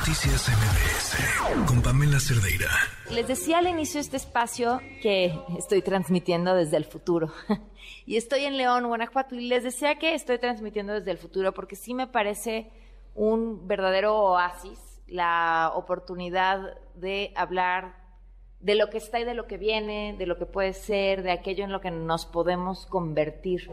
Noticias MBS con Pamela Cerdeira. Les decía al inicio de este espacio que estoy transmitiendo desde el futuro. y estoy en León, Guanajuato. Y les decía que estoy transmitiendo desde el futuro porque sí me parece un verdadero oasis la oportunidad de hablar de lo que está y de lo que viene, de lo que puede ser, de aquello en lo que nos podemos convertir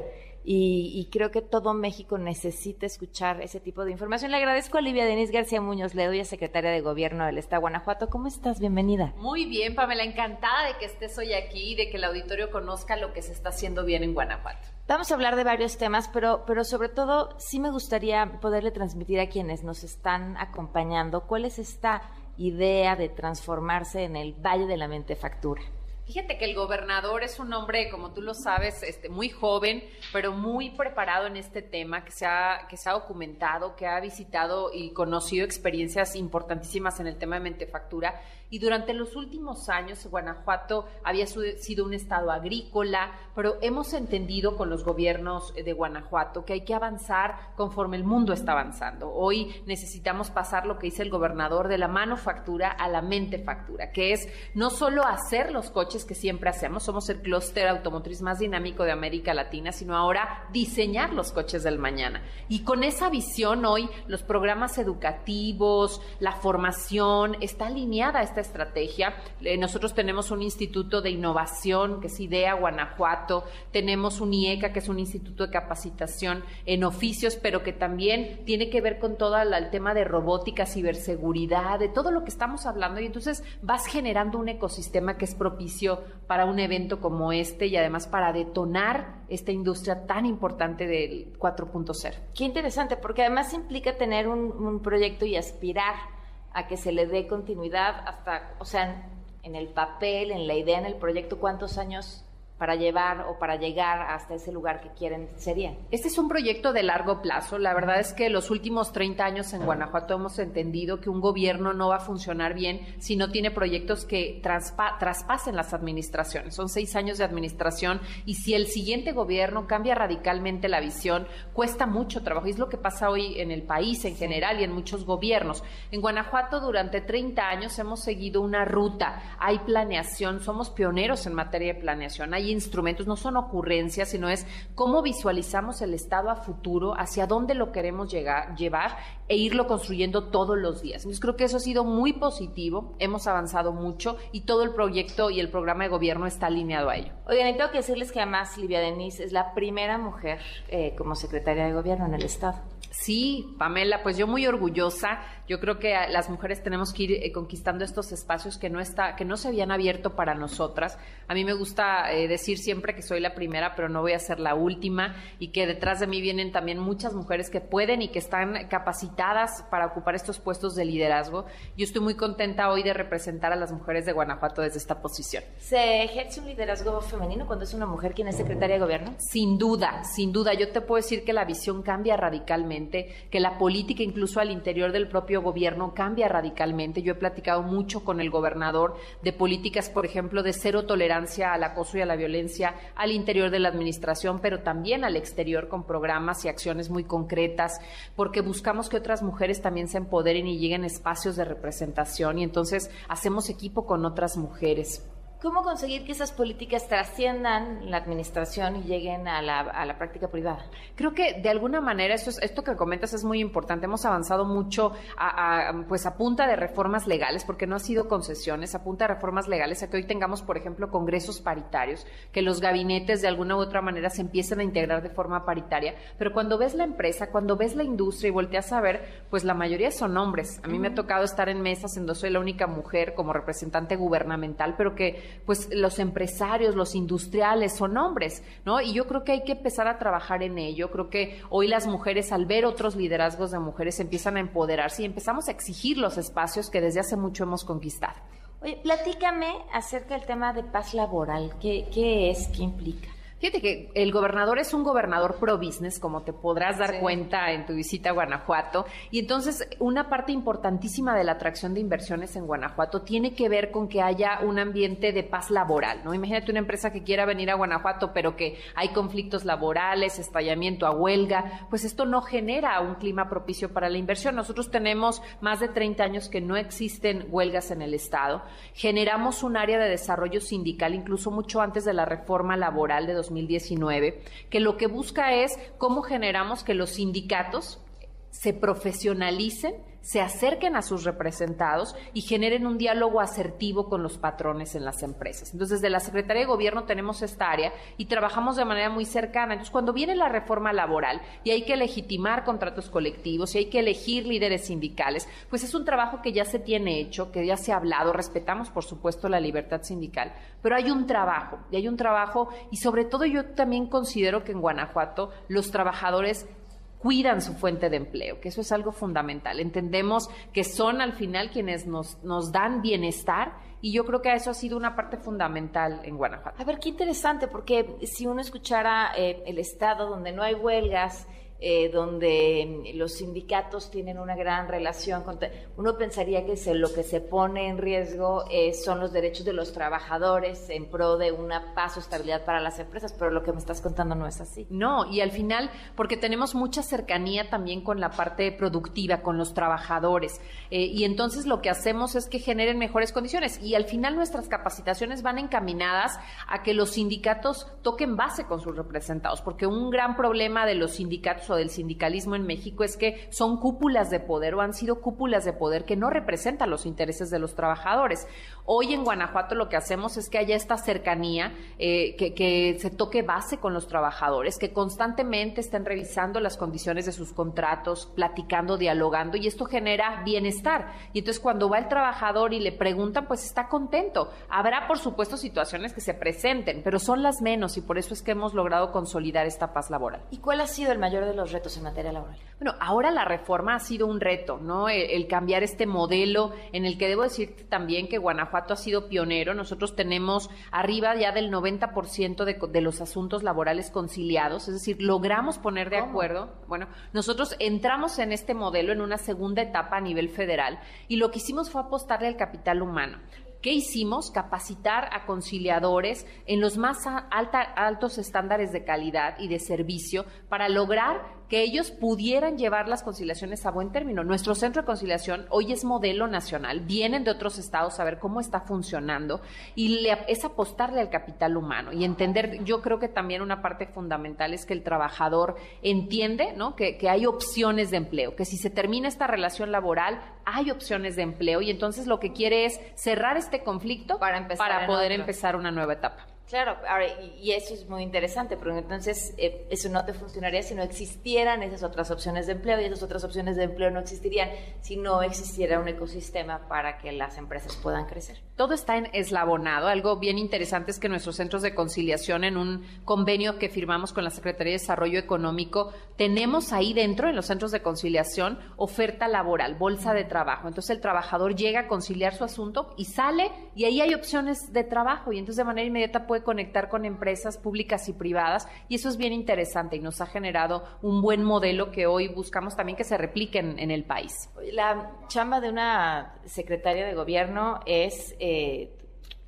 y, creo que todo México necesita escuchar ese tipo de información. Le agradezco a Olivia Denis García Muñoz, le doy a secretaria de Gobierno del Estado de Guanajuato. ¿Cómo estás? Bienvenida. Muy bien, Pamela, encantada de que estés hoy aquí y de que el auditorio conozca lo que se está haciendo bien en Guanajuato. Vamos a hablar de varios temas, pero, pero sobre todo sí me gustaría poderle transmitir a quienes nos están acompañando cuál es esta idea de transformarse en el Valle de la Mentefactura. Fíjate que el gobernador es un hombre, como tú lo sabes, este, muy joven, pero muy preparado en este tema, que se, ha, que se ha documentado, que ha visitado y conocido experiencias importantísimas en el tema de mentefactura y durante los últimos años Guanajuato había sido un estado agrícola, pero hemos entendido con los gobiernos de Guanajuato que hay que avanzar conforme el mundo está avanzando. Hoy necesitamos pasar lo que dice el gobernador de la manufactura a la mentefactura, que es no solo hacer los coches que siempre hacemos, somos el clúster automotriz más dinámico de América Latina, sino ahora diseñar los coches del mañana. Y con esa visión hoy los programas educativos, la formación está alineada estrategia. Eh, nosotros tenemos un instituto de innovación que es IDEA Guanajuato, tenemos un IECA que es un instituto de capacitación en oficios, pero que también tiene que ver con todo el tema de robótica, ciberseguridad, de todo lo que estamos hablando y entonces vas generando un ecosistema que es propicio para un evento como este y además para detonar esta industria tan importante del 4.0. Qué interesante, porque además implica tener un proyecto y aspirar a que se le dé continuidad hasta, o sea, en el papel, en la idea, en el proyecto, cuántos años para llevar o para llegar hasta ese lugar que quieren sería? Este es un proyecto de largo plazo. La verdad es que los últimos 30 años en Guanajuato hemos entendido que un gobierno no va a funcionar bien si no tiene proyectos que traspasen las administraciones. Son seis años de administración y si el siguiente gobierno cambia radicalmente la visión, cuesta mucho trabajo. Y es lo que pasa hoy en el país en general y en muchos gobiernos. En Guanajuato durante 30 años hemos seguido una ruta. Hay planeación, somos pioneros en materia de planeación. Hay instrumentos, no son ocurrencias, sino es cómo visualizamos el Estado a futuro, hacia dónde lo queremos llegar, llevar e irlo construyendo todos los días. Entonces creo que eso ha sido muy positivo, hemos avanzado mucho y todo el proyecto y el programa de gobierno está alineado a ello. Oigan, y tengo que decirles que además Livia Denis es la primera mujer eh, como secretaria de gobierno en el Estado. Sí, Pamela, pues yo muy orgullosa. Yo creo que las mujeres tenemos que ir eh, conquistando estos espacios que no está, que no se habían abierto para nosotras. A mí me gusta eh, decir siempre que soy la primera, pero no voy a ser la última y que detrás de mí vienen también muchas mujeres que pueden y que están capacitadas para ocupar estos puestos de liderazgo. Yo estoy muy contenta hoy de representar a las mujeres de Guanajuato desde esta posición. ¿Se ejerce un liderazgo femenino cuando es una mujer quien es secretaria de gobierno? Sin duda, sin duda. Yo te puedo decir que la visión cambia radicalmente que la política incluso al interior del propio gobierno cambia radicalmente. Yo he platicado mucho con el gobernador de políticas, por ejemplo, de cero tolerancia al acoso y a la violencia al interior de la administración, pero también al exterior con programas y acciones muy concretas, porque buscamos que otras mujeres también se empoderen y lleguen espacios de representación y entonces hacemos equipo con otras mujeres. ¿Cómo conseguir que esas políticas trasciendan la administración y lleguen a la, práctica privada? Creo que de alguna manera esto, esto que comentas es muy importante. Hemos avanzado mucho a, pues a punta de reformas legales, porque no ha sido concesiones, a punta de reformas legales, a que hoy tengamos, por ejemplo, congresos paritarios, que los gabinetes de alguna u otra manera se empiecen a integrar de forma paritaria. Pero cuando ves la empresa, cuando ves la industria y volteas a ver, pues la mayoría son hombres. A mí me ha tocado estar en mesas en donde soy la única mujer como representante gubernamental, pero que pues los empresarios, los industriales son hombres, ¿no? Y yo creo que hay que empezar a trabajar en ello. Creo que hoy las mujeres, al ver otros liderazgos de mujeres, empiezan a empoderarse y empezamos a exigir los espacios que desde hace mucho hemos conquistado. Oye, platícame acerca del tema de paz laboral. ¿Qué, qué es? ¿Qué implica? Fíjate que el gobernador es un gobernador pro business, como te podrás dar cuenta en tu visita a Guanajuato. Y entonces, una parte importantísima de la atracción de inversiones en Guanajuato tiene que ver con que haya un ambiente de paz laboral, ¿no? Imagínate una empresa que quiera venir a Guanajuato, pero que hay conflictos laborales, estallamiento a huelga, pues esto no genera un clima propicio para la inversión. Nosotros tenemos más de 30 años que no existen huelgas en el Estado. Generamos un área de desarrollo sindical, incluso mucho antes de la reforma laboral de 2019, que lo que busca es cómo generamos que los sindicatos se profesionalicen se acerquen a sus representados y generen un diálogo asertivo con los patrones en las empresas. Entonces, desde la Secretaría de Gobierno tenemos esta área y trabajamos de manera muy cercana. Entonces, cuando viene la reforma laboral y hay que legitimar contratos colectivos y hay que elegir líderes sindicales, pues es un trabajo que ya se tiene hecho, que ya se ha hablado, respetamos por supuesto la libertad sindical, pero hay un trabajo, y hay un trabajo y sobre todo yo también considero que en Guanajuato los trabajadores cuidan su fuente de empleo, que eso es algo fundamental. Entendemos que son al final quienes nos, nos dan bienestar y yo creo que eso ha sido una parte fundamental en Guanajuato. A ver, qué interesante, porque si uno escuchara eh, el estado donde no hay huelgas, eh, donde los sindicatos tienen una gran relación. Con uno pensaría que se, lo que se pone en riesgo eh, son los derechos de los trabajadores en pro de una paz o estabilidad para las empresas, pero lo que me estás contando no es así. No, y al final, porque tenemos mucha cercanía también con la parte productiva, con los trabajadores, eh, y entonces lo que hacemos es que generen mejores condiciones, y al final nuestras capacitaciones van encaminadas a que los sindicatos toquen base con sus representados, porque un gran problema de los sindicatos o del sindicalismo en México es que son cúpulas de poder o han sido cúpulas de poder que no representan los intereses de los trabajadores. Hoy en Guanajuato lo que hacemos es que haya esta cercanía, eh, que, se toque base con los trabajadores, que constantemente estén revisando las condiciones de sus contratos, platicando, dialogando, y esto genera bienestar. Y entonces cuando va el trabajador y le preguntan, pues está contento. Habrá, por supuesto, situaciones que se presenten, pero son las menos y por eso es que hemos logrado consolidar esta paz laboral. ¿Y cuál ha sido el mayor de los retos en materia laboral? Bueno, ahora la reforma ha sido un reto, ¿no? El, cambiar este modelo en el que debo decir también que Guanajuato ha sido pionero. Nosotros tenemos arriba ya del 90% de, de los asuntos laborales conciliados, es decir, logramos poner de acuerdo. Bueno, nosotros entramos en este modelo en una segunda etapa a nivel federal y lo que hicimos fue apostarle al capital humano. ¿Qué hicimos? Capacitar a conciliadores en los más altos estándares de calidad y de servicio para lograr que ellos pudieran llevar las conciliaciones a buen término. Nuestro centro de conciliación hoy es modelo nacional, vienen de otros estados a ver cómo está funcionando y es apostarle al capital humano y entender, yo creo que también una parte fundamental es que el trabajador entiende ¿no? que, hay opciones de empleo, que si se termina esta relación laboral hay opciones de empleo y entonces lo que quiere es cerrar este conflicto para, para poder empezar una nueva etapa. Claro, y eso es muy interesante, porque entonces eh, eso no te funcionaría si no existieran esas otras opciones de empleo y esas otras opciones de empleo no existirían si no existiera un ecosistema para que las empresas puedan crecer. Todo está en eslabonado. Algo bien interesante es que nuestros centros de conciliación, en un convenio que firmamos con la Secretaría de Desarrollo Económico, tenemos ahí dentro, en los centros de conciliación, oferta laboral, bolsa de trabajo. Entonces el trabajador llega a conciliar su asunto y sale y ahí hay opciones de trabajo y entonces de manera inmediata puede conectar con empresas públicas y privadas y eso es bien interesante y nos ha generado un buen modelo que hoy buscamos también que se replique en, el país. La chamba de una secretaria de gobierno es eh,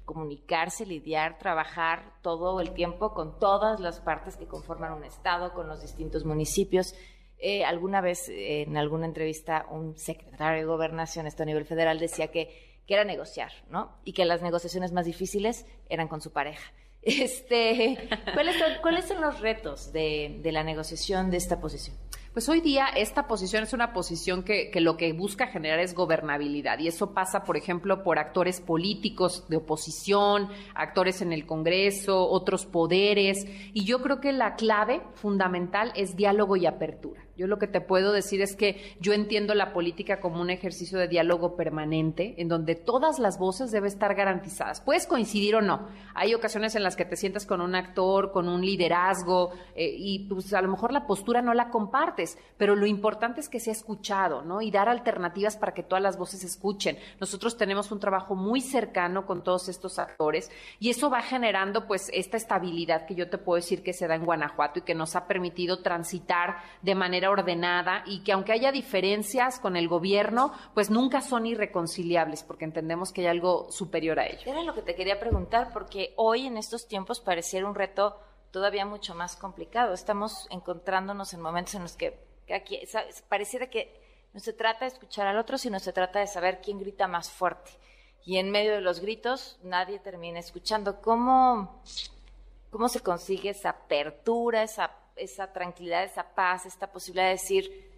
comunicarse, lidiar, trabajar todo el tiempo con todas las partes que conforman un Estado, con los distintos municipios. Eh, alguna vez en alguna entrevista un secretario de gobernación, esto a nivel federal, decía que que era negociar, ¿no? Y que las negociaciones más difíciles eran con su pareja. Este, ¿cuáles, son, ¿Cuáles son los retos de, la negociación de esta posición? Pues hoy día esta posición es una posición que, lo que busca generar es gobernabilidad y eso pasa, por ejemplo, por actores políticos de oposición, actores en el Congreso, otros poderes y yo creo que la clave fundamental es diálogo y apertura. Yo lo que te puedo decir es que yo entiendo la política como un ejercicio de diálogo permanente, en donde todas las voces deben estar garantizadas. Puedes coincidir o no. Hay ocasiones en las que te sientas con un actor, con un liderazgo, eh, y pues a lo mejor la postura no la compartes, pero lo importante es que sea escuchado, ¿no? Y dar alternativas para que todas las voces escuchen. Nosotros tenemos un trabajo muy cercano con todos estos actores y eso va generando pues esta estabilidad que yo te puedo decir que se da en Guanajuato y que nos ha permitido transitar de manera ordenada y que aunque haya diferencias con el gobierno, pues nunca son irreconciliables porque entendemos que hay algo superior a ello. Era lo que te quería preguntar porque hoy en estos tiempos pareciera un reto todavía mucho más complicado. Estamos encontrándonos en momentos en los que aquí, pareciera que no se trata de escuchar al otro, sino se trata de saber quién grita más fuerte. Y en medio de los gritos nadie termina escuchando. ¿Cómo, cómo se consigue esa apertura, esa, esa tranquilidad, esa paz, esta posibilidad de decir,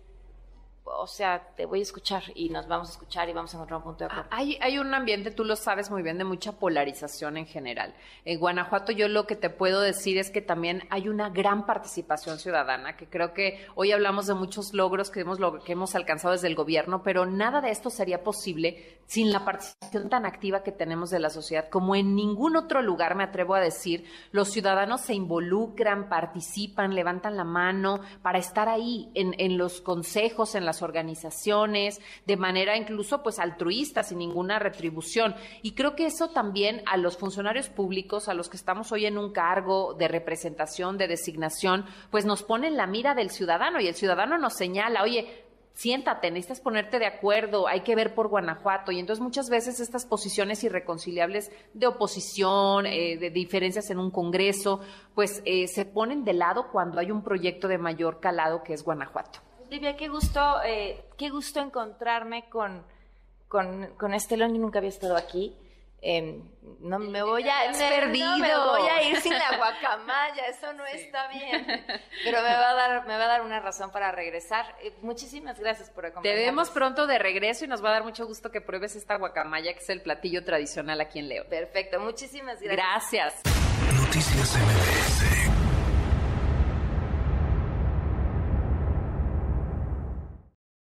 o sea, te voy a escuchar y nos vamos a escuchar y vamos a encontrar un punto de acuerdo. Hay, hay un ambiente, tú lo sabes muy bien, de mucha polarización en general. En Guanajuato yo lo que te puedo decir es que también hay una gran participación ciudadana, que creo que hoy hablamos de muchos logros que hemos, que hemos alcanzado desde el gobierno, pero nada de esto sería posible sin la participación tan activa que tenemos de la sociedad. Como en ningún otro lugar, me atrevo a decir, los ciudadanos se involucran, participan, levantan la mano para estar ahí en, en los consejos, en las organizaciones, de manera incluso pues altruista, sin ninguna retribución. Y creo que eso también a los funcionarios públicos, a los que estamos hoy en un cargo de representación, de designación, pues nos ponen la mira del ciudadano y el ciudadano nos señala, oye, siéntate, necesitas ponerte de acuerdo, hay que ver por Guanajuato. Y entonces muchas veces estas posiciones irreconciliables de oposición, eh, de diferencias en un Congreso, pues eh, se ponen de lado cuando hay un proyecto de mayor calado que es Guanajuato. Livia, qué gusto, eh, qué gusto encontrarme con, con, con este y nunca había estado aquí. Em, no me voy a perdido. me voy a ir sin la guacamaya, eso no está bien. Pero me va a dar me va a dar una razón para regresar. Eh, muchísimas gracias por acompañarnos. Te vemos pronto de regreso y nos va a dar mucho gusto que pruebes esta guacamaya que es el platillo tradicional aquí en Leo. Perfecto, muchísimas gracias. Gracias. Noticias MBS